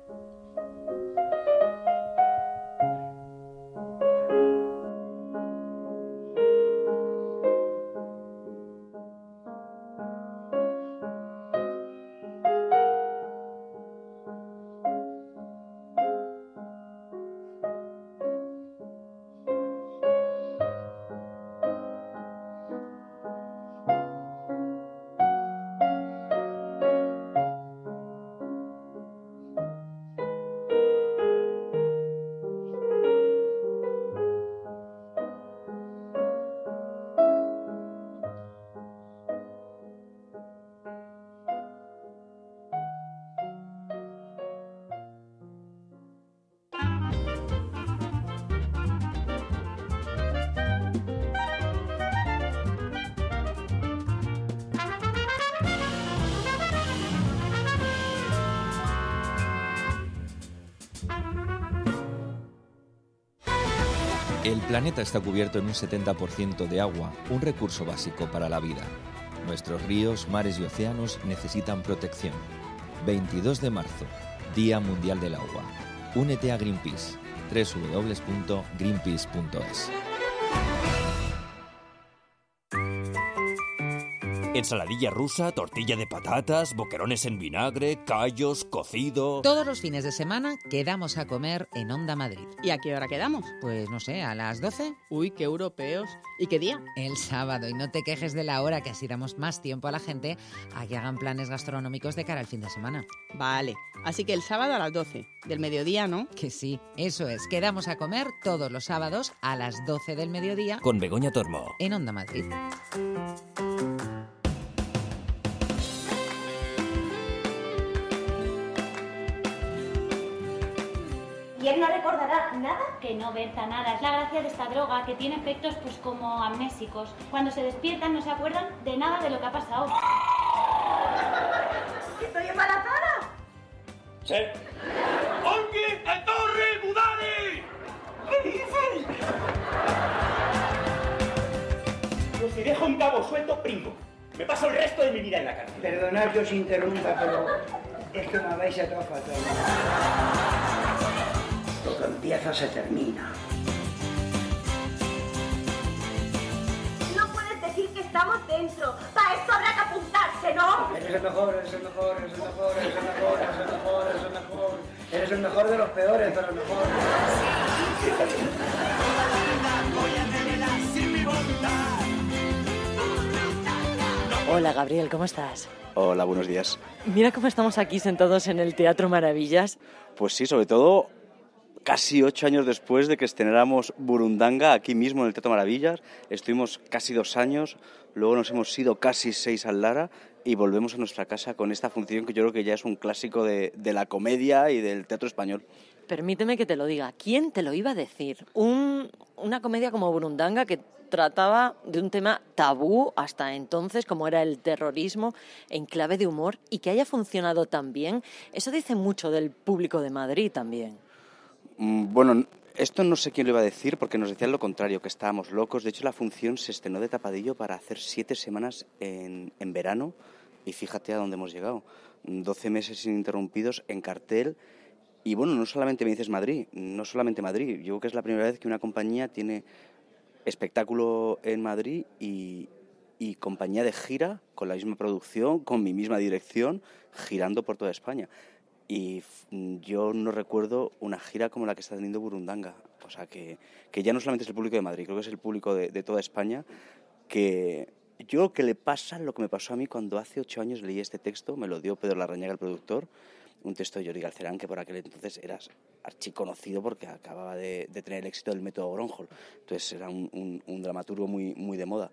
Planeta está cubierto en un 70% de agua, un recurso básico para la vida. Nuestros ríos, mares y océanos necesitan protección. 22 de marzo, Día Mundial del Agua. Únete a Greenpeace. www.greenpeace.es. Ensaladilla rusa, tortilla de patatas, boquerones en vinagre, callos, cocido. Todos los fines de semana quedamos a comer en Onda Madrid. ¿Y a qué hora quedamos? Pues no sé, a las 12. Uy, qué europeos. ¿Y qué día? El sábado. Y no te quejes de la hora, que así damos más tiempo a la gente a que hagan planes gastronómicos de cara al fin de semana. Vale. Así que el sábado a las 12. Del mediodía, ¿no? Que sí, eso es. Quedamos a comer todos los sábados a las 12 del mediodía. Con Begoña Tormo. En Onda Madrid. ¿Quién no recordará nada? Que no, Berta, nada. Es la gracia de esta droga que tiene efectos pues como amnésicos. Cuando se despiertan no se acuerdan de nada de lo que ha pasado. ¡Estoy embarazada! Sí. ¡Olgi, torre, Budari! ¿Qué dices? Pues si dejo un cabo suelto, pringo. Me paso el resto de mi vida en la cárcel. Perdonad que os interrumpa, pero es que me vais a todo fatal. Todo empieza, se termina. No puedes decir que estamos dentro. Para esto habrá que apuntarse, ¿no? Eres el mejor, eres el mejor, eres el mejor, eres el mejor, eres el mejor, eres el mejor. Eres el mejor de los peores, pero el mejor. Hola Gabriel, ¿cómo estás? Hola, buenos días. Mira cómo estamos aquí sentados en el Teatro Maravillas. Pues sí, sobre todo casi ocho años después de que estrenáramos Burundanga aquí mismo en el Teatro Maravillas. Estuvimos casi dos años, luego nos hemos ido casi seis al Lara y volvemos a nuestra casa con esta función que yo creo que ya es un clásico de, la comedia y del teatro español. Permíteme que te lo diga. ¿Quién te lo iba a decir? Un- una comedia como Burundanga que trataba de un tema tabú hasta entonces, como era el terrorismo, en clave de humor, y que haya funcionado tan bien, eso dice mucho del público de Madrid también. Mm, Bueno, esto no sé quién lo iba a decir porque nos decían lo contrario, que estábamos locos. De hecho, la función se estrenó de tapadillo para hacer siete semanas en, en verano y fíjate a dónde hemos llegado. 12 meses ininterrumpidos en cartel. Y bueno, no solamente me dices Madrid, no solamente Madrid. Yo creo que es la primera vez que una compañía tiene espectáculo en Madrid y, y compañía de gira con la misma producción, con mi misma dirección, girando por toda España. Y yo no recuerdo una gira como la que está teniendo Burundanga. O sea, que, que ya no solamente es el público de Madrid, creo que es el público de, de toda España, que yo que le pasa lo que me pasó a mí cuando hace ocho años leí este texto, me lo dio Pedro Larrañaga, el productor, un texto de Jordi Galcerán, que por aquel entonces era archiconocido porque acababa de, de tener el éxito del método Gronholm. Entonces era un, un- un dramaturgo muy, muy de moda.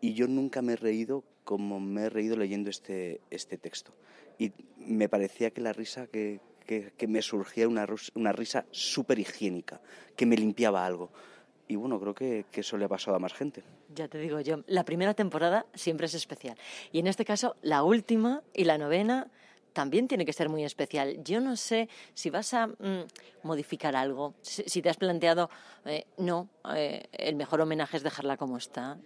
Y yo nunca me he reído como me he reído leyendo este, este texto. Y me parecía que la risa que, que, me surgía una, una risa súper higiénica, que me limpiaba algo. Y bueno, creo que, que eso le ha pasado a más gente. Ya te digo yo, la primera temporada siempre es especial. Y en este caso, la última y la novena también tiene que ser muy especial. Yo no sé si vas a mm, modificar algo, si, si te has planteado, eh, no, eh, el mejor homenaje es dejarla como está.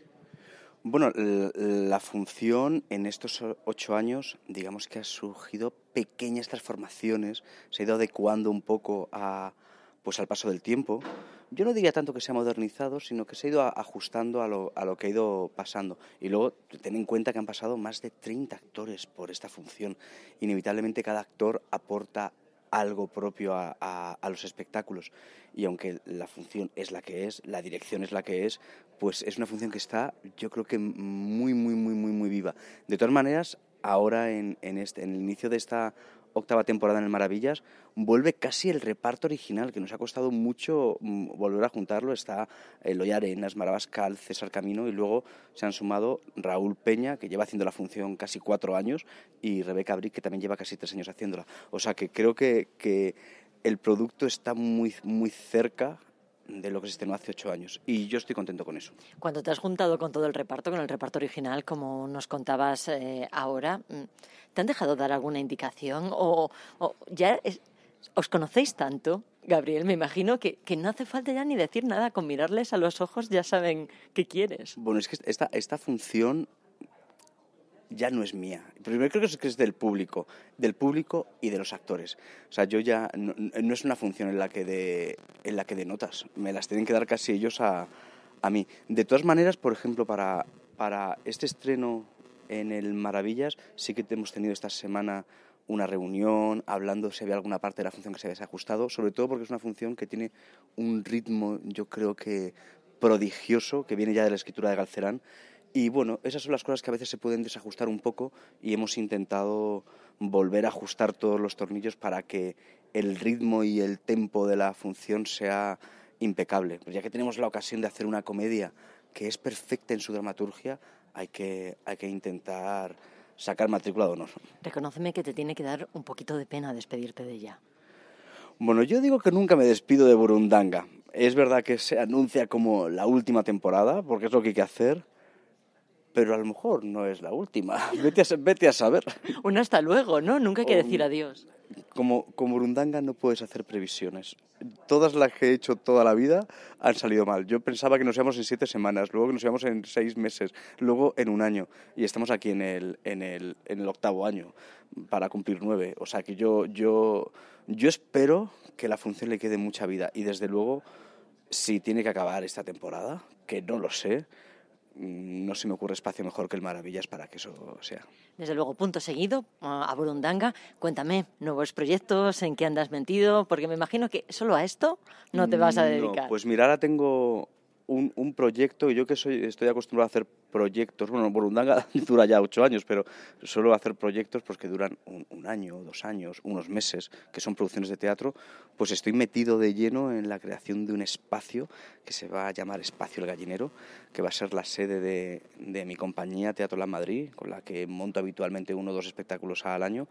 Bueno, la función en estos ocho años, digamos que ha surgido pequeñas transformaciones, se ha ido adecuando un poco a, pues al paso del tiempo. Yo no diría tanto que se ha modernizado, sino que se ha ido ajustando a lo, a lo que ha ido pasando. Y luego, ten en cuenta que han pasado más de 30 actores por esta función. Inevitablemente cada actor aporta algo propio a, a- los espectáculos. Y aunque la función es la que es, la dirección es la que es, pues es una función que está, yo creo que muy, muy, muy, muy, muy viva. De todas maneras, ahora en, en este, en el inicio de esta octava temporada en el Maravillas, vuelve casi el reparto original, que nos ha costado mucho mm, volver a juntarlo. Está Eloy Arenas, Marabascal, César Camino y luego se han sumado Raúl Peña, que lleva haciendo la función casi cuatro años, y Rebeca Brick, que también lleva casi tres años haciéndola. O sea que creo que, que el producto está muy, muy cerca de lo que se estrenó hace ocho años y yo estoy contento con eso. Cuando te has juntado con todo el reparto, con el reparto original, como nos contabas eh, ahora, mm, ¿te han dejado dar alguna indicación? ¿O, o ya es- os conocéis tanto, Gabriel? Me imagino que, que no hace falta ya ni decir nada, con mirarles a los ojos ya saben qué quieres. Bueno, es que esta, esta función ya no es mía. Primero creo que es, del público, del público y de los actores. O sea, yo ya no, no es una función en la que de, en la que de notas, me las tienen que dar casi ellos a, a mí. De todas maneras, por ejemplo, para, para este estreno en el Maravillas, sí que hemos tenido esta semana una reunión hablando si había alguna parte de la función que se había desajustado, sobre todo porque es una función que tiene un ritmo, yo creo que prodigioso, que viene ya de la escritura de Galcerán. Y bueno, esas son las cosas que a veces se pueden desajustar un poco y hemos intentado volver a ajustar todos los tornillos para que el ritmo y el tempo de la función sea impecable. Pero ya que tenemos la ocasión de hacer una comedia que es perfecta en su dramaturgia, hay que, hay que intentar sacar matrícula de honor. Reconóceme que te tiene que dar un poquito de pena despedirte de ella. Bueno, yo digo que nunca me despido de Burundanga. Es verdad que se anuncia como la última temporada, porque es lo que hay que hacer, pero a lo mejor no es la última. Vete a, vete a saber. Un hasta luego, ¿no? Nunca hay que decir adiós. Como, como Burundanga no puedes hacer previsiones. Todas las que he hecho toda la vida han salido mal. Yo pensaba que nos íbamos en siete semanas, luego que nos íbamos en seis meses, luego en un año. Y estamos aquí en el, en el, en el octavo año para cumplir nueve. O sea que yo, yo, yo espero que la función le quede mucha vida. Y desde luego, si tiene que acabar esta temporada, que no lo sé, no se me ocurre espacio mejor que el Maravillas para que eso sea. Desde luego, punto seguido a Burundanga. Cuéntame, nuevos proyectos, en qué andas metido, porque me imagino que solo a esto no te vas a dedicar. No, pues mira, ahora tengo un, un proyecto y yo que soy, estoy acostumbrado a hacer proyectos, bueno, Burundanga dura ya ocho años, pero suelo hacer proyectos pues, que duran un, un, año, dos años, unos meses, que son producciones de teatro, pues estoy metido de lleno en la creación de un espacio que se va a llamar Espacio el Gallinero, que va a ser la sede de, de mi compañía Teatro La Madrid, con la que monto habitualmente uno o dos espectáculos al año,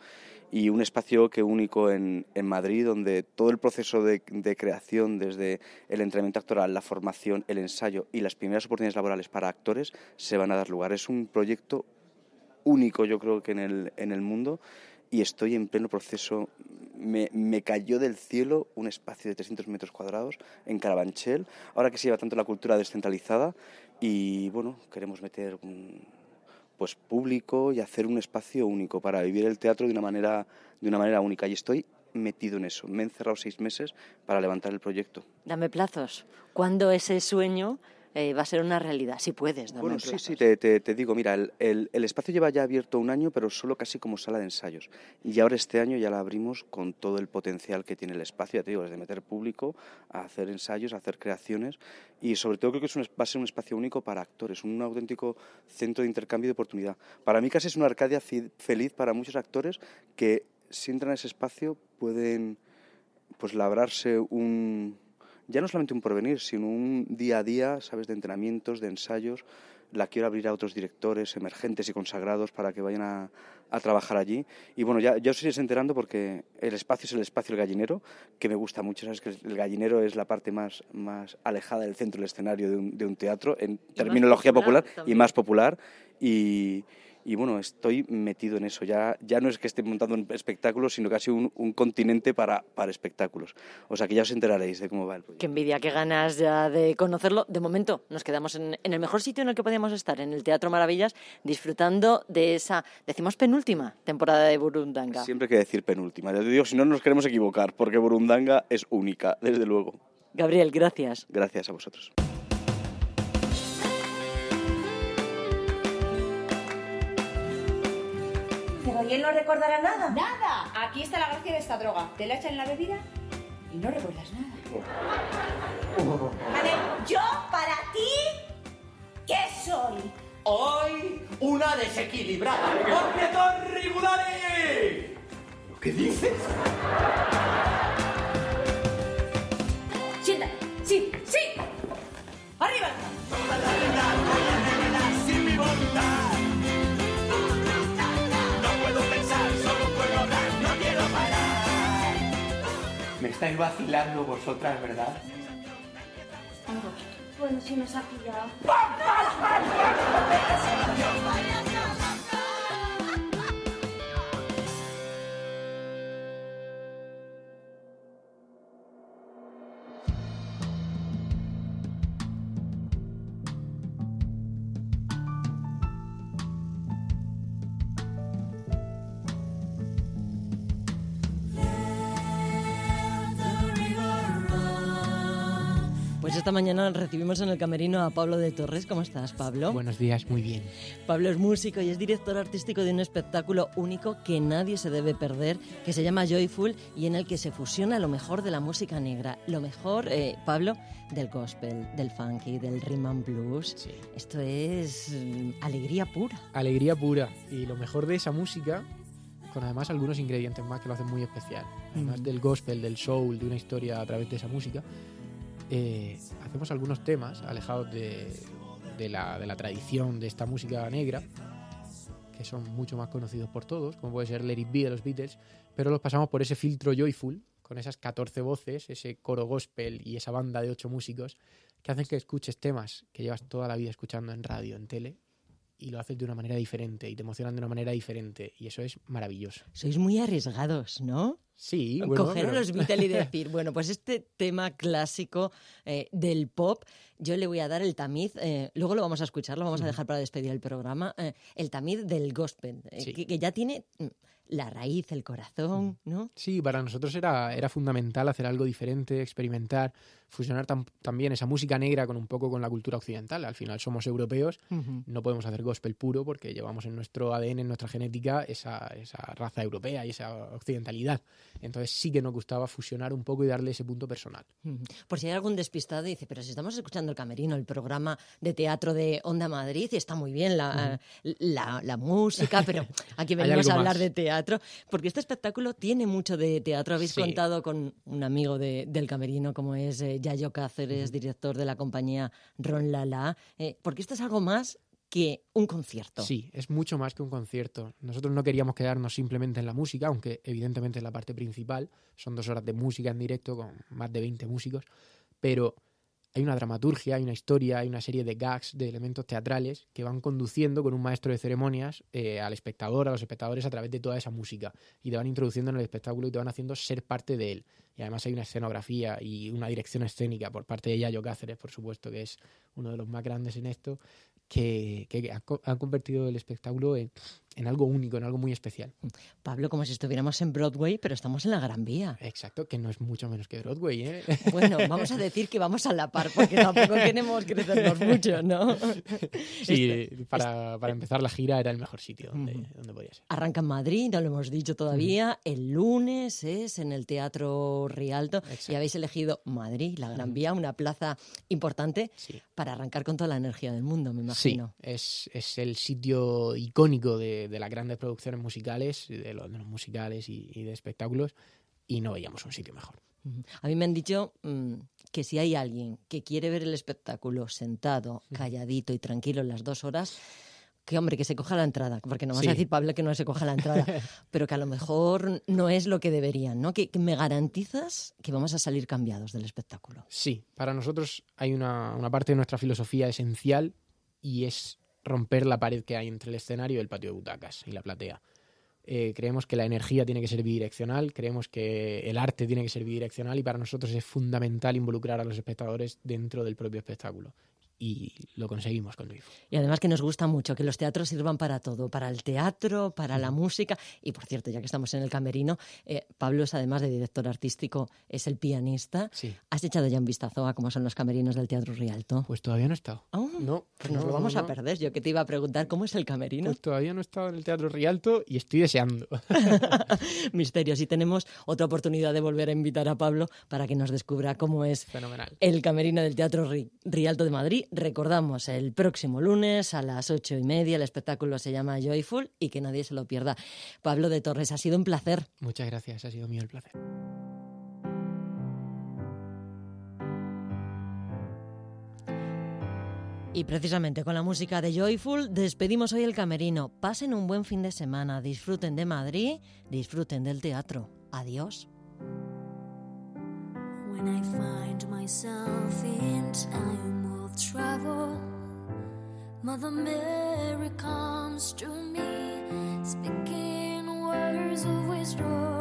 y un espacio que único en, en Madrid, donde todo el proceso de, de creación, desde el entrenamiento actoral, la formación, el ensayo y las primeras oportunidades laborales para actores, se van a dar lugar. Es un proyecto único, yo creo que en el, en el mundo, y estoy en pleno proceso. Me, me, cayó del cielo un espacio de 300 metros cuadrados en Carabanchel, ahora que se lleva tanto la cultura descentralizada, y bueno, queremos meter pues público y hacer un espacio único para vivir el teatro de una manera, de una manera única. Y estoy metido en eso. Me he encerrado seis meses para levantar el proyecto. Dame plazos. ¿Cuándo ese sueño eh, va a ser una realidad, si puedes. Bueno, sí, sí, te, te, te, digo, mira, el, el, el, espacio lleva ya abierto un año, pero solo casi como sala de ensayos. Y ahora este año ya la abrimos con todo el potencial que tiene el espacio, ya te digo, desde meter público a hacer ensayos, a hacer creaciones. Y sobre todo creo que es un, va a ser un espacio único para actores, un auténtico centro de intercambio de oportunidad. Para mí casi es una Arcadia feliz para muchos actores que si entran a ese espacio pueden pues labrarse un ya no solamente un porvenir, sino un día a día, sabes, de entrenamientos, de ensayos. La quiero abrir a otros directores emergentes y consagrados para que vayan a, a trabajar allí. Y bueno, ya, ya os iréis enterando porque el espacio es el espacio del gallinero, que me gusta mucho. Sabes que el gallinero es la parte más, más alejada del centro del escenario de un, de un teatro, en terminología popular, popular y más popular. Y, y bueno, estoy metido en eso. Ya, ya no es que esté montando un espectáculo, sino casi un, un continente para, para, espectáculos. O sea que ya os enteraréis de cómo va el proyecto. Qué envidia, qué ganas ya de conocerlo. De momento nos quedamos en, en, el mejor sitio en el que podíamos estar, en el Teatro Maravillas, disfrutando de esa, decimos penúltima temporada de Burundanga. Siempre hay que decir penúltima. Ya te digo, si no nos queremos equivocar, porque Burundanga es única, desde luego. Gabriel, gracias. Gracias a vosotros. ¿Y él no recordará nada? ¡Nada! Aquí está la gracia de esta droga. Te la echan en la bebida y no recuerdas nada. Vale, yo para ti, ¿qué soy? Hoy, una desequilibrada. ¡Objeto regulares! ¿Lo que dices? Siéntate. Sí, sí. Arriba. Toda la vida voy a sin mi voluntad. Me estáis vacilando vosotras, ¿verdad? Bueno, si nos ha pillado. Pues esta mañana recibimos en el camerino a Pablo de Torres. ¿Cómo estás, Pablo? Buenos días, muy bien. Pablo es músico y es director artístico de un espectáculo único que nadie se debe perder, que se llama Joyful y en el que se fusiona lo mejor de la música negra, lo mejor, eh, Pablo, del gospel, del funky, del rhythm and blues. Sí. Esto es mm, alegría pura. Alegría pura. Y lo mejor de esa música con además algunos ingredientes más que lo hacen muy especial. Además mm. del gospel, del soul, de una historia a través de esa música, eh, hacemos algunos temas alejados de, la, de, la, tradición de esta música negra, que son mucho más conocidos por todos, como puede ser Let It Be de los Beatles, pero los pasamos por ese filtro joyful, con esas 14 voces, ese coro gospel y esa banda de ocho músicos que hacen que escuches temas que llevas toda la vida escuchando en radio, en tele, y lo haces de una manera diferente y te emocionan de una manera diferente y eso es maravilloso. Sois muy arriesgados, ¿no? Sí, bueno, Coger a los Beatles y decir, bueno, pues este tema clásico eh, del pop, yo le voy a dar el tamiz, eh, luego lo vamos a escuchar, lo vamos a dejar para despedir el programa, eh, el tamiz del gospel, Sí. que, que ya tiene mm, la raíz, el corazón, ¿no? Sí, para nosotros era, era fundamental hacer algo diferente, experimentar, fusionar tam- también esa música negra con un poco con la cultura occidental. Al final somos europeos, no podemos hacer gospel puro porque llevamos en nuestro ADN, en nuestra genética, esa, esa raza europea y esa occidentalidad. Entonces sí que nos gustaba fusionar un poco y darle ese punto personal. Ujú. Por si hay algún despistado y dice, pero si estamos escuchando el Camerino, el programa de teatro de Onda Madrid, y está muy bien la, la, la música, pero aquí venimos a hablar más. de teatro, porque este espectáculo tiene mucho de teatro. Habéis Sí. contado con un amigo de- del Camerino, como es eh, Yayo Cáceres, director de la compañía Ron Lala, eh, porque esto es algo más que un concierto. Sí, es mucho más que un concierto. Nosotros no queríamos quedarnos simplemente en la música, aunque evidentemente es la parte principal. Son dos horas de música en directo con más de 20 músicos, pero hay una dramaturgia, hay una historia, hay una serie de gags, de elementos teatrales que van conduciendo con un maestro de ceremonias eh, al espectador, a los espectadores a través de toda esa música y te van introduciendo en el espectáculo y te van haciendo ser parte de él. Y además hay una escenografía y una dirección escénica por parte de Yayo Cáceres, por supuesto, que es uno de los más grandes en esto, que, que han, han convertido el espectáculo en, en algo único, en algo muy especial. Pablo, como si estuviéramos en Broadway, pero estamos en la Gran Vía. Exacto, que no es mucho menos que Broadway, ¿eh? Bueno, vamos a decir que vamos a la par, porque tampoco queremos crecernos mucho, ¿no? Sí, Este- para, para empezar la gira era el mejor sitio donde, Ujú. donde podía ser. Arranca en Madrid, no lo hemos dicho todavía. El lunes es en el Teatro Rialto y habéis elegido Madrid, la Gran Vía, una plaza importante para arrancar con toda la energía del mundo, me imagino. Sí, es, es el sitio icónico de, de las grandes producciones musicales, de los, de los musicales y, y de espectáculos, y no veíamos un sitio mejor. A mí me han dicho mm, que si hay alguien que quiere ver el espectáculo sentado, calladito y tranquilo en las dos horas, que hombre, que se coja la entrada, porque no vas Sí. a decir, Pablo, que no se coja la entrada, pero que a lo mejor no es lo que deberían, ¿no? Que, que me garantizas que vamos a salir cambiados del espectáculo. Sí, para nosotros hay una, una parte de nuestra filosofía esencial y es romper la pared que hay entre el escenario y el patio de butacas y la platea. Eh, creemos que la energía tiene que ser bidireccional, creemos que el arte tiene que ser bidireccional y para nosotros es fundamental involucrar a los espectadores dentro del propio espectáculo. Y lo conseguimos con Luis. Y además que nos gusta mucho que los teatros sirvan para todo, para el teatro, para la música. Y por cierto, ya que estamos en el camerino, eh, Pablo es además de director artístico, es el pianista. Sí. ¿Has echado ya un vistazo a cómo son los camerinos del Teatro Rialto? Pues todavía no he estado. no, pues nos no, lo vamos no, a perder. Yo que te iba a preguntar cómo es el camerino. Pues todavía no he estado en el Teatro Rialto y estoy deseando. Misterios. Y tenemos otra oportunidad de volver a invitar a Pablo para que nos descubra cómo es Fenomenal. el camerino del Teatro Ri- Rialto de Madrid. Recordamos, el próximo lunes a las ocho y media el espectáculo se llama Joyful y que nadie se lo pierda. Pablo de Torres, ha sido un placer. Muchas gracias, ha sido mío el placer. Y precisamente con la música de Joyful despedimos hoy el camerino. Pasen un buen fin de semana, disfruten de Madrid, disfruten del teatro. Adiós. When I find myself in time of travel, Mother Mary comes to me, speaking words of wisdom.